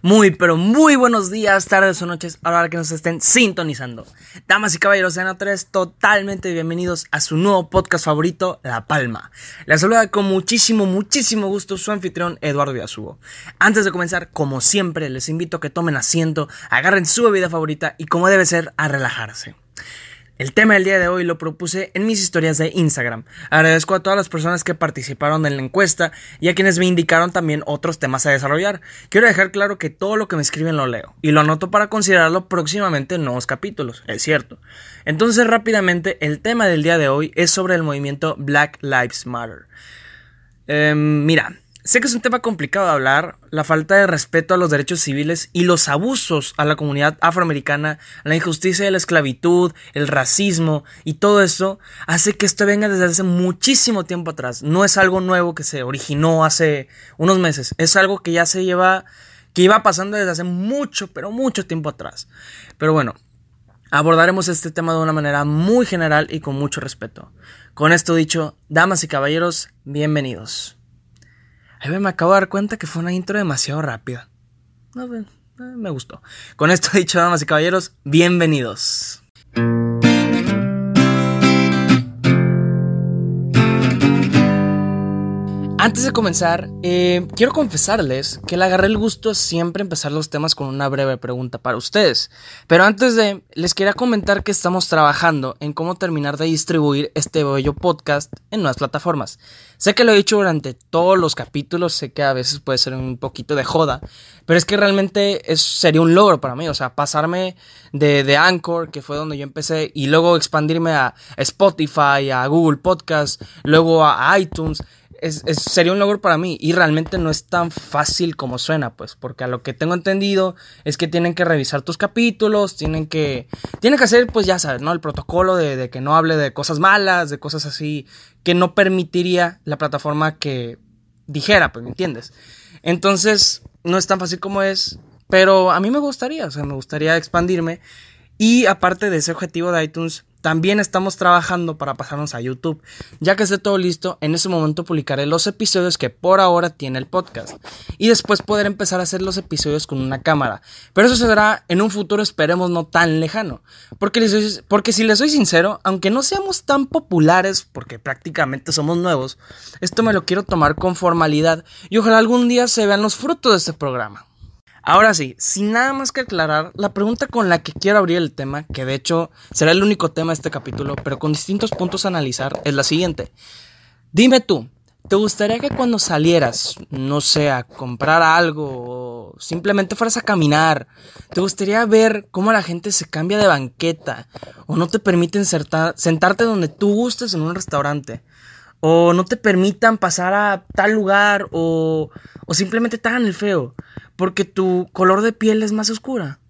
Muy, pero muy buenos días, tardes o noches, a la hora que nos estén sintonizando. Damas y caballeros, sean tres totalmente bienvenidos a su nuevo podcast favorito, La Palma. Les saluda con muchísimo, muchísimo gusto su anfitrión, Eduardo Yasugo. Antes de comenzar, como siempre, les invito a que tomen asiento, agarren su bebida favorita y, como debe ser, a relajarse. El tema del día de hoy lo propuse en mis historias de Instagram. Agradezco a todas las personas que participaron en la encuesta y a quienes me indicaron también otros temas a desarrollar. Quiero dejar claro que todo lo que me escriben lo leo y lo anoto para considerarlo próximamente en nuevos capítulos, es cierto. Entonces rápidamente el tema del día de hoy es sobre el movimiento Black Lives Matter. Em, mira, Sé que es un tema complicado de hablar, la falta de respeto a los derechos civiles y los abusos a la comunidad afroamericana, la injusticia de la esclavitud, el racismo y todo eso hace que esto venga desde hace muchísimo tiempo atrás. No es algo nuevo que se originó hace unos meses, es algo que ya se lleva, que iba pasando desde hace mucho, pero mucho tiempo atrás. Pero bueno, abordaremos este tema de una manera muy general y con mucho respeto. Con esto dicho, damas y caballeros, bienvenidos. Ahí me acabo de dar cuenta que fue una intro demasiado rápida. No, eh, me gustó. Con esto dicho, damas y caballeros, bienvenidos. Antes de comenzar, eh, quiero confesarles que le agarré el gusto siempre empezar los temas con una breve pregunta para ustedes. Pero antes de, les quería comentar que estamos trabajando en cómo terminar de distribuir este bello podcast en nuevas plataformas. Sé que lo he dicho durante todos los capítulos, sé que a veces puede ser un poquito de joda, pero es que realmente eso sería un logro para mí, o sea, pasarme de, de Anchor, que fue donde yo empecé, y luego expandirme a Spotify, a Google Podcast, luego a iTunes es, sería un logro para mí y realmente no es tan fácil como suena, pues, porque a lo que tengo entendido es que tienen que revisar tus capítulos, tienen que, tienen que hacer, pues ya sabes, ¿no? El protocolo de, de que no hable de cosas malas, de cosas así, que no permitiría la plataforma que dijera, pues, ¿me entiendes? Entonces, no es tan fácil como es, pero a mí me gustaría, o sea, me gustaría expandirme y aparte de ese objetivo de iTunes, también estamos trabajando para pasarnos a YouTube. Ya que esté todo listo, en ese momento publicaré los episodios que por ahora tiene el podcast. Y después poder empezar a hacer los episodios con una cámara. Pero eso será en un futuro, esperemos, no tan lejano. Porque, porque si les soy sincero, aunque no seamos tan populares, porque prácticamente somos nuevos, esto me lo quiero tomar con formalidad. Y ojalá algún día se vean los frutos de este programa. Ahora sí, sin nada más que aclarar, la pregunta con la que quiero abrir el tema, que de hecho será el único tema de este capítulo, pero con distintos puntos a analizar, es la siguiente. Dime tú, ¿te gustaría que cuando salieras, no sé, a comprar algo o simplemente fueras a caminar, te gustaría ver cómo la gente se cambia de banqueta o no te permiten sentarte donde tú gustes en un restaurante? O no te permitan pasar a tal lugar o, o simplemente te hagan el feo porque tu color de piel es más oscura.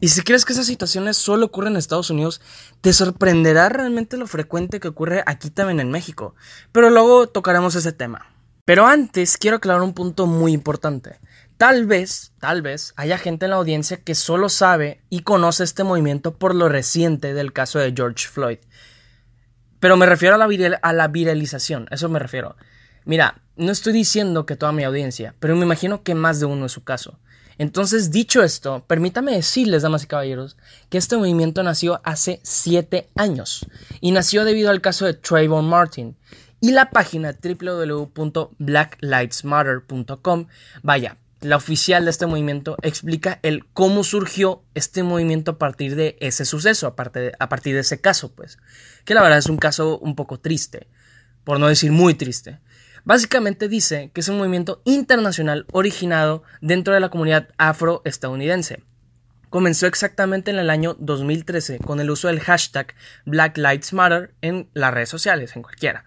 Y si crees que esas situaciones solo ocurren en Estados Unidos, te sorprenderá realmente lo frecuente que ocurre aquí también en México. Pero luego tocaremos ese tema. Pero antes quiero aclarar un punto muy importante. Tal vez, tal vez, haya gente en la audiencia que solo sabe y conoce este movimiento por lo reciente del caso de George Floyd. Pero me refiero a la, a viralización, eso me refiero. Mira, no estoy diciendo que toda mi audiencia, pero me imagino que más de uno es su caso. Entonces, dicho esto, permítame decirles, damas y caballeros, que este movimiento nació hace 7 años y nació debido al caso de Trayvon Martin. Y la página www.blacklivesmatter.com, vaya, la oficial de este movimiento, explica el cómo surgió este movimiento a partir de ese suceso, a partir a partir de ese caso, pues, que la verdad es un caso un poco triste, por no decir muy triste. Básicamente dice que es un movimiento internacional originado dentro de la comunidad afroestadounidense. Comenzó exactamente en el año 2013 con el uso del hashtag Black Lives Matter en las redes sociales, en cualquiera.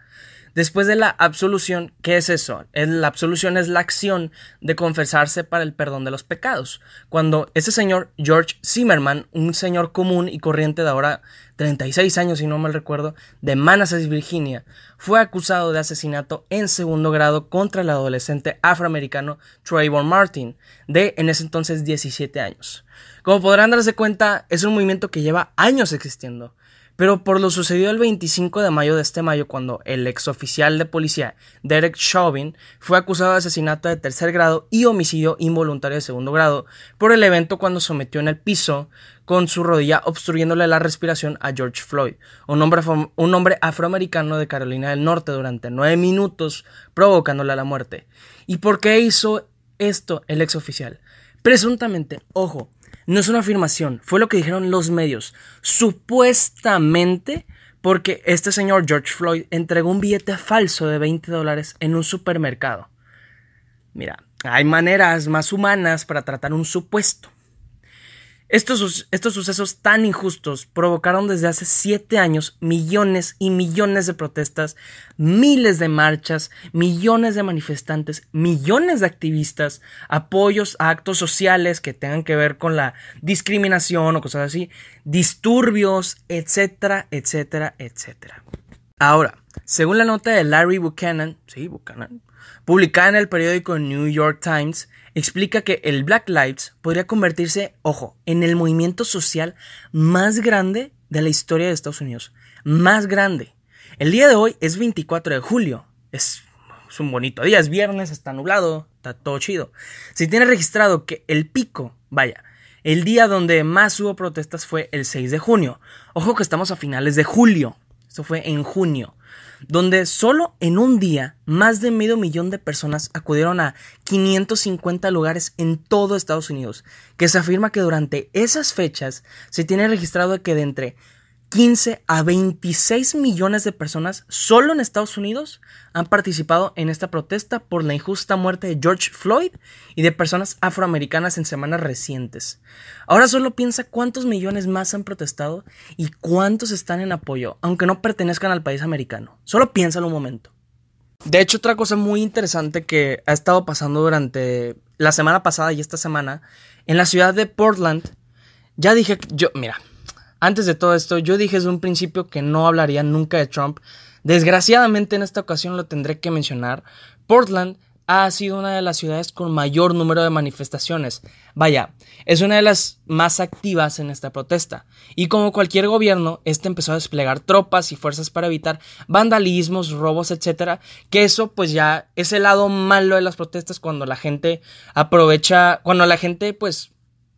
Después de la absolución, ¿qué es eso? La absolución es la acción de confesarse para el perdón de los pecados. Cuando ese señor George Zimmerman, un señor común y corriente de ahora 36 años si no mal recuerdo, de Manassas, Virginia, fue acusado de asesinato en segundo grado contra el adolescente afroamericano Trayvon Martin, de en ese entonces 17 años. Como podrán darse cuenta, es un movimiento que lleva años existiendo pero por lo sucedido el 25 de mayo de este mayo, cuando el ex oficial de policía Derek Chauvin fue acusado de asesinato de tercer grado y homicidio involuntario de segundo grado por el evento cuando sometió en el piso con su rodilla obstruyéndole la respiración a George Floyd, un hombre, afroamericano de Carolina del Norte durante nueve minutos, provocándole la muerte. ¿Y por qué hizo esto el ex oficial? Presuntamente, ojo, no es una afirmación, fue lo que dijeron los medios. Supuestamente porque este señor George Floyd entregó un billete falso de 20 dólares en un supermercado. Mira, hay maneras más humanas para tratar un supuesto. Estos, estos, sucesos tan injustos provocaron desde hace siete años millones y millones de protestas, miles de marchas, millones de manifestantes, millones de activistas, apoyos a actos sociales que tengan que ver con la discriminación o cosas así, disturbios, etcétera, etcétera, etcétera. Ahora, según la nota de Larry Buchanan, sí, Buchanan, publicada en el periódico New York Times, explica que el Black Lives podría convertirse, ojo, en el movimiento social más grande de la historia de Estados Unidos. Más grande. El día de hoy es 24 de julio. Es, un bonito día, es viernes, está nublado, está todo chido. Si tiene registrado que el pico, vaya, el día donde más hubo protestas fue el 6 de junio. Ojo que estamos a finales de julio. Esto fue en junio donde solo en un día más de medio millón de personas acudieron a 550 lugares en todo Estados Unidos, que se afirma que durante esas fechas se tiene registrado que de entre 15 a 26 millones de personas solo en Estados Unidos han participado en esta protesta por la injusta muerte de George Floyd y de personas afroamericanas en semanas recientes. Ahora solo piensa cuántos millones más han protestado y cuántos están en apoyo, aunque no pertenezcan al país americano. Solo piénsalo un momento. De hecho, otra cosa muy interesante que ha estado pasando durante la semana pasada y esta semana, en la ciudad de Portland, ya dije, yo, mira, antes de todo esto, yo dije desde un principio que no hablaría nunca de Trump. Desgraciadamente en esta ocasión lo tendré que mencionar. Portland ha sido una de las ciudades con mayor número de manifestaciones. Vaya, es una de las más activas en esta protesta. Y como cualquier gobierno, este empezó a desplegar tropas y fuerzas para evitar vandalismos, robos, etc. Que eso pues ya es el lado malo de las protestas cuando la gente aprovecha, cuando la gente pues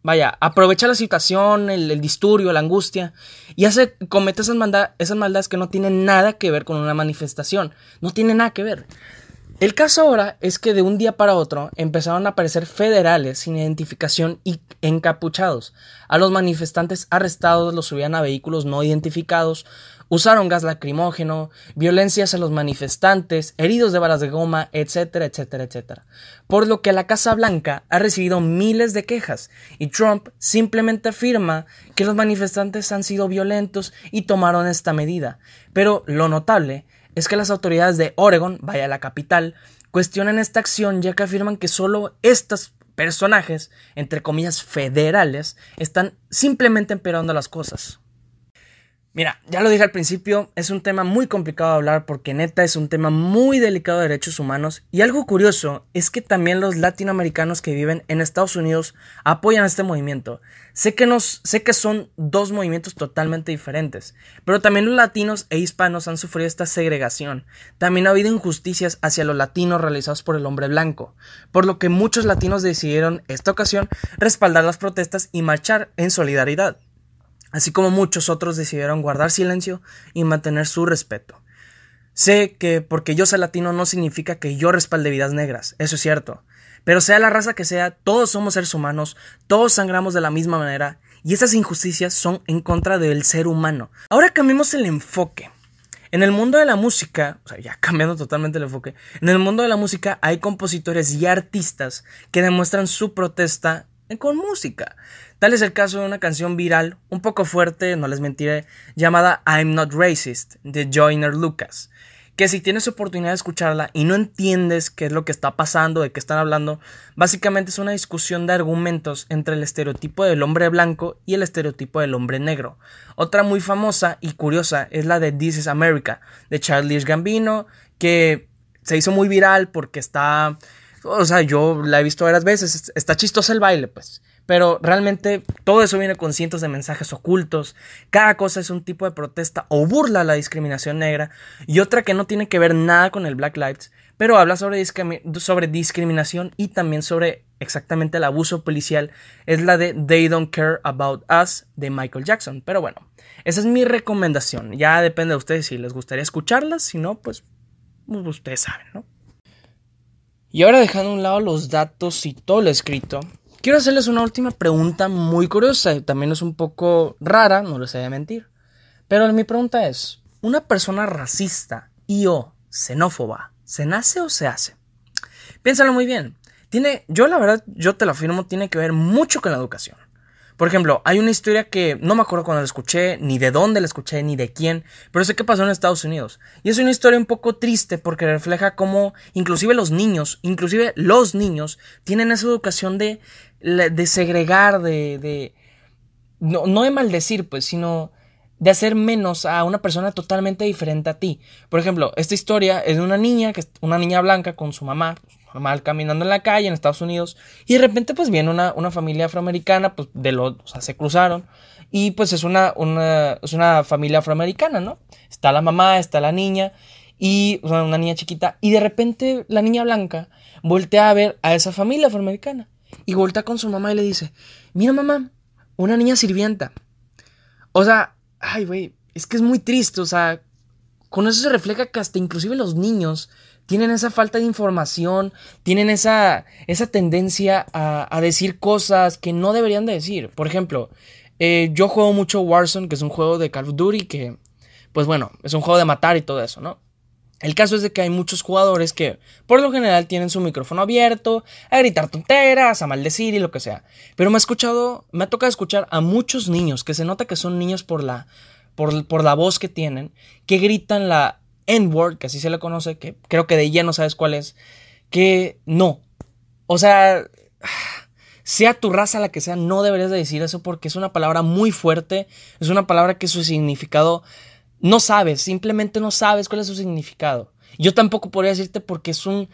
vaya, aprovecha la situación, el, disturbio, la angustia, y hace, comete esas, esas maldades que no tienen nada que ver con una manifestación, no tiene nada que ver. El caso ahora es que de un día para otro empezaron a aparecer federales sin identificación y encapuchados. A los manifestantes arrestados los subían a vehículos no identificados, usaron gas lacrimógeno, violencias a los manifestantes, heridos de balas de goma, etcétera, etcétera, etcétera. Por lo que la Casa Blanca ha recibido miles de quejas y Trump simplemente afirma que los manifestantes han sido violentos y tomaron esta medida. Pero lo notable es que las autoridades de Oregon, vaya la capital, cuestionan esta acción ya que afirman que solo estos personajes, entre comillas federales, están simplemente empeorando las cosas. Mira, ya lo dije al principio, es un tema muy complicado de hablar porque neta es un tema muy delicado de derechos humanos y algo curioso es que también los latinoamericanos que viven en Estados Unidos apoyan este movimiento. Sé que, nos, sé que son dos movimientos totalmente diferentes, pero también los latinos e hispanos han sufrido esta segregación. También ha habido injusticias hacia los latinos realizados por el hombre blanco, por lo que muchos latinos decidieron esta ocasión respaldar las protestas y marchar en solidaridad así como muchos otros decidieron guardar silencio y mantener su respeto. Sé que porque yo sea latino no significa que yo respalde vidas negras, eso es cierto, pero sea la raza que sea, todos somos seres humanos, todos sangramos de la misma manera y esas injusticias son en contra del ser humano. Ahora cambiemos el enfoque. En el mundo de la música, o sea, ya cambiando totalmente el enfoque, en el mundo de la música hay compositores y artistas que demuestran su protesta con música. Tal es el caso de una canción viral, un poco fuerte, no les mentiré, llamada I'm Not Racist, de Joyner Lucas. Que si tienes oportunidad de escucharla y no entiendes qué es lo que está pasando, de qué están hablando, básicamente es una discusión de argumentos entre el estereotipo del hombre blanco y el estereotipo del hombre negro. Otra muy famosa y curiosa es la de This is America, de Charlie Gambino, que se hizo muy viral porque está o sea, yo la he visto varias veces, está chistoso el baile, pues. Pero realmente todo eso viene con cientos de mensajes ocultos. Cada cosa es un tipo de protesta o burla a la discriminación negra. Y otra que no tiene que ver nada con el Black Lives, pero habla sobre, sobre discriminación y también sobre exactamente el abuso policial. Es la de They Don't Care About Us de Michael Jackson. Pero bueno, esa es mi recomendación. Ya depende de ustedes si les gustaría escucharlas. Si no, pues, pues ustedes saben, ¿no? Y ahora dejando a un lado los datos y todo lo escrito, quiero hacerles una última pregunta muy curiosa. También es un poco rara, no les voy a mentir. Pero mi pregunta es, ¿una persona racista y o xenófoba se nace o se hace? Piénsalo muy bien. Tiene, yo la verdad, yo te lo afirmo, tiene que ver mucho con la educación. Por ejemplo, hay una historia que no me acuerdo cuando la escuché, ni de dónde la escuché, ni de quién, pero sé que pasó en Estados Unidos. Y es una historia un poco triste porque refleja cómo inclusive los niños, inclusive los niños, tienen esa educación de, de segregar, de... de no, no de maldecir, pues, sino de hacer menos a una persona totalmente diferente a ti. Por ejemplo, esta historia es de una niña, que una niña blanca con su mamá, normal caminando en la calle en Estados Unidos y de repente pues viene una, una familia afroamericana, pues de los, o sea, se cruzaron y pues es una, una, es una familia afroamericana, ¿no? Está la mamá, está la niña y una niña chiquita y de repente la niña blanca voltea a ver a esa familia afroamericana y voltea con su mamá y le dice, mira mamá, una niña sirvienta. O sea, ay güey, es que es muy triste, o sea, con eso se refleja que hasta inclusive los niños tienen esa falta de información, tienen esa, esa tendencia a, decir cosas que no deberían de decir. Por ejemplo, eh, yo juego mucho Warzone, que es un juego de Call of Duty, que, pues bueno, es un juego de matar y todo eso, ¿no? El caso es de que hay muchos jugadores que, por lo general, tienen su micrófono abierto, a gritar tonteras, a maldecir y lo que sea. Pero me ha escuchado, me ha tocado escuchar a muchos niños, que se nota que son niños por la, por, por la voz que tienen, que gritan la N-word, que así se le conoce, que creo que de ella no sabes cuál es, que no. O sea, sea tu raza la que sea, no deberías de decir eso porque es una palabra muy fuerte, es una palabra que su significado no sabes, simplemente no sabes cuál es su significado. Yo tampoco podría decirte porque es un...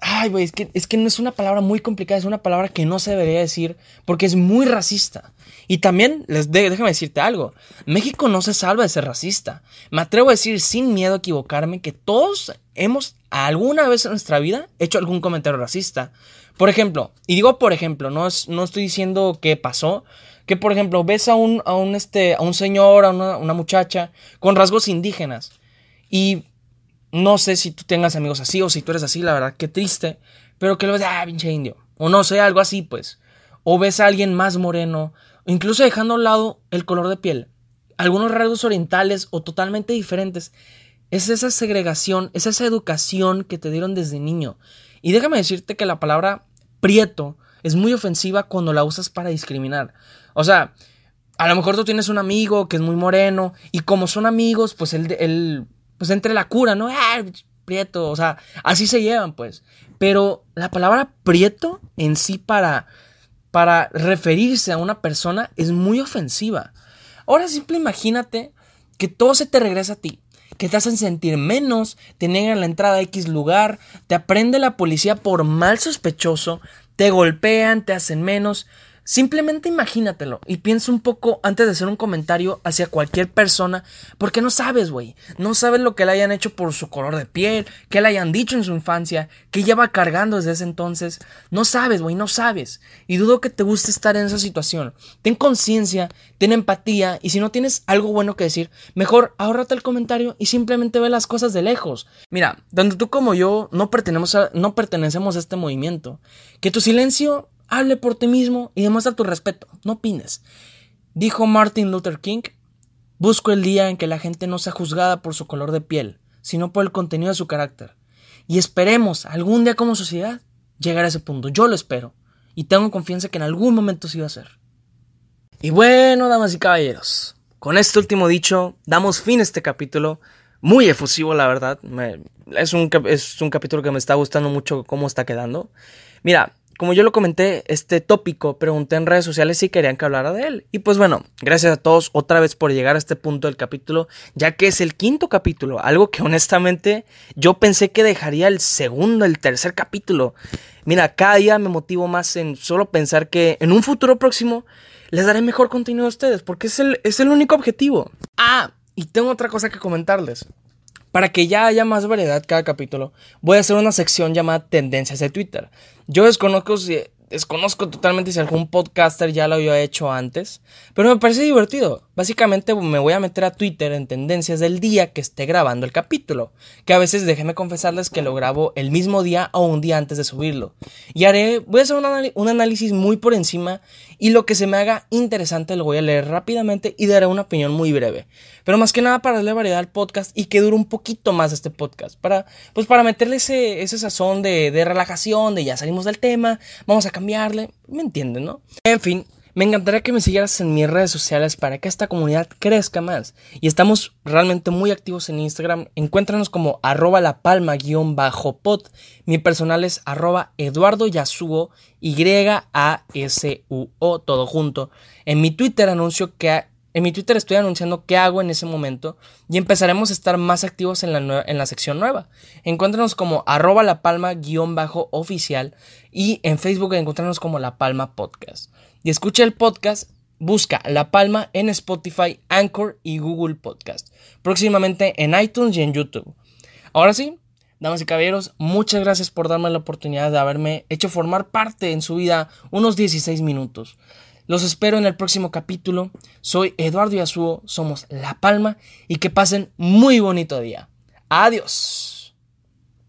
Ay, güey, es que, es que no es una palabra muy complicada, es una palabra que no se debería decir porque es muy racista. Y también, les déjame decirte algo, México no se salva de ser racista. Me atrevo a decir sin miedo a equivocarme que todos hemos alguna vez en nuestra vida hecho algún comentario racista. Por ejemplo, y digo por ejemplo, no, no estoy diciendo que pasó, que por ejemplo ves a un, a un, este, a un señor, a una, una muchacha con rasgos indígenas y no sé si tú tengas amigos así o si tú eres así, la verdad, qué triste, pero que lo ves, ah, pinche indio, o no sé, algo así pues. O ves a alguien más moreno incluso dejando a un lado el color de piel, algunos rasgos orientales o totalmente diferentes. Es esa segregación, es esa educación que te dieron desde niño. Y déjame decirte que la palabra prieto es muy ofensiva cuando la usas para discriminar. O sea, a lo mejor tú tienes un amigo que es muy moreno y como son amigos, pues él, él pues entre la cura, ¿no? Ah, prieto, o sea, así se llevan, pues. Pero la palabra prieto en sí para para referirse a una persona es muy ofensiva. Ahora simple imagínate que todo se te regresa a ti, que te hacen sentir menos, te niegan la entrada a X lugar, te aprende la policía por mal sospechoso, te golpean, te hacen menos. Simplemente imagínatelo y piensa un poco antes de hacer un comentario hacia cualquier persona, porque no sabes, güey. No sabes lo que le hayan hecho por su color de piel, que le hayan dicho en su infancia, que lleva cargando desde ese entonces. No sabes, güey, no sabes. Y dudo que te guste estar en esa situación. Ten conciencia, ten empatía, y si no tienes algo bueno que decir, mejor ahórrate el comentario y simplemente ve las cosas de lejos. Mira, tanto tú como yo no a, no pertenecemos a este movimiento. Que tu silencio Hable por ti mismo y demuestra tu respeto, no opines. Dijo Martin Luther King, busco el día en que la gente no sea juzgada por su color de piel, sino por el contenido de su carácter. Y esperemos algún día como sociedad llegar a ese punto. Yo lo espero. Y tengo confianza que en algún momento sí va a ser. Y bueno, damas y caballeros, con este último dicho, damos fin a este capítulo. Muy efusivo, la verdad. es, un, es un capítulo que me está gustando mucho cómo está quedando. Mira, como yo lo comenté, este tópico, pregunté en redes sociales si querían que hablara de él. Y pues bueno, gracias a todos otra vez por llegar a este punto del capítulo, ya que es el quinto capítulo, algo que honestamente yo pensé que dejaría el segundo, el tercer capítulo. Mira, cada día me motivo más en solo pensar que en un futuro próximo les daré mejor contenido a ustedes, porque es el, es el único objetivo. Ah, y tengo otra cosa que comentarles. Para que ya haya más variedad cada capítulo, voy a hacer una sección llamada Tendencias de Twitter. Yo desconozco si, desconozco totalmente si algún podcaster ya lo había hecho antes, pero me parece divertido. Básicamente me voy a meter a Twitter en tendencias del día que esté grabando el capítulo, que a veces déjenme confesarles que lo grabo el mismo día o un día antes de subirlo. Y haré, voy a hacer un, análisis muy por encima y lo que se me haga interesante lo voy a leer rápidamente y daré una opinión muy breve. Pero más que nada para darle variedad al podcast y que dure un poquito más este podcast, para, pues para meterle ese, sazón de, de relajación, de ya salimos del tema, vamos a cambiarle, ¿me entienden, no? En fin, me encantaría que me siguieras en mis redes sociales para que esta comunidad crezca más. Y estamos realmente muy activos en Instagram. Encuéntranos como arroba la palma guion bajo pod. Mi personal es arroba Eduardo Yasuo, Y-A-S-U-O, todo junto. En mi Twitter anuncio que en mi Twitter estoy anunciando qué hago en ese momento y empezaremos a estar más activos en la, en la sección nueva. Encuéntranos como arroba la palma guion bajo oficial y en Facebook encontrarnos como la palma podcast. Y escucha el podcast, busca La Palma en Spotify, Anchor y Google Podcast. Próximamente en iTunes y en YouTube. Ahora sí, damas y caballeros, muchas gracias por darme la oportunidad de haberme hecho formar parte en su vida unos 16 minutos. Los espero en el próximo capítulo. Soy Eduardo Yasuo, somos La Palma y que pasen muy bonito día. Adiós.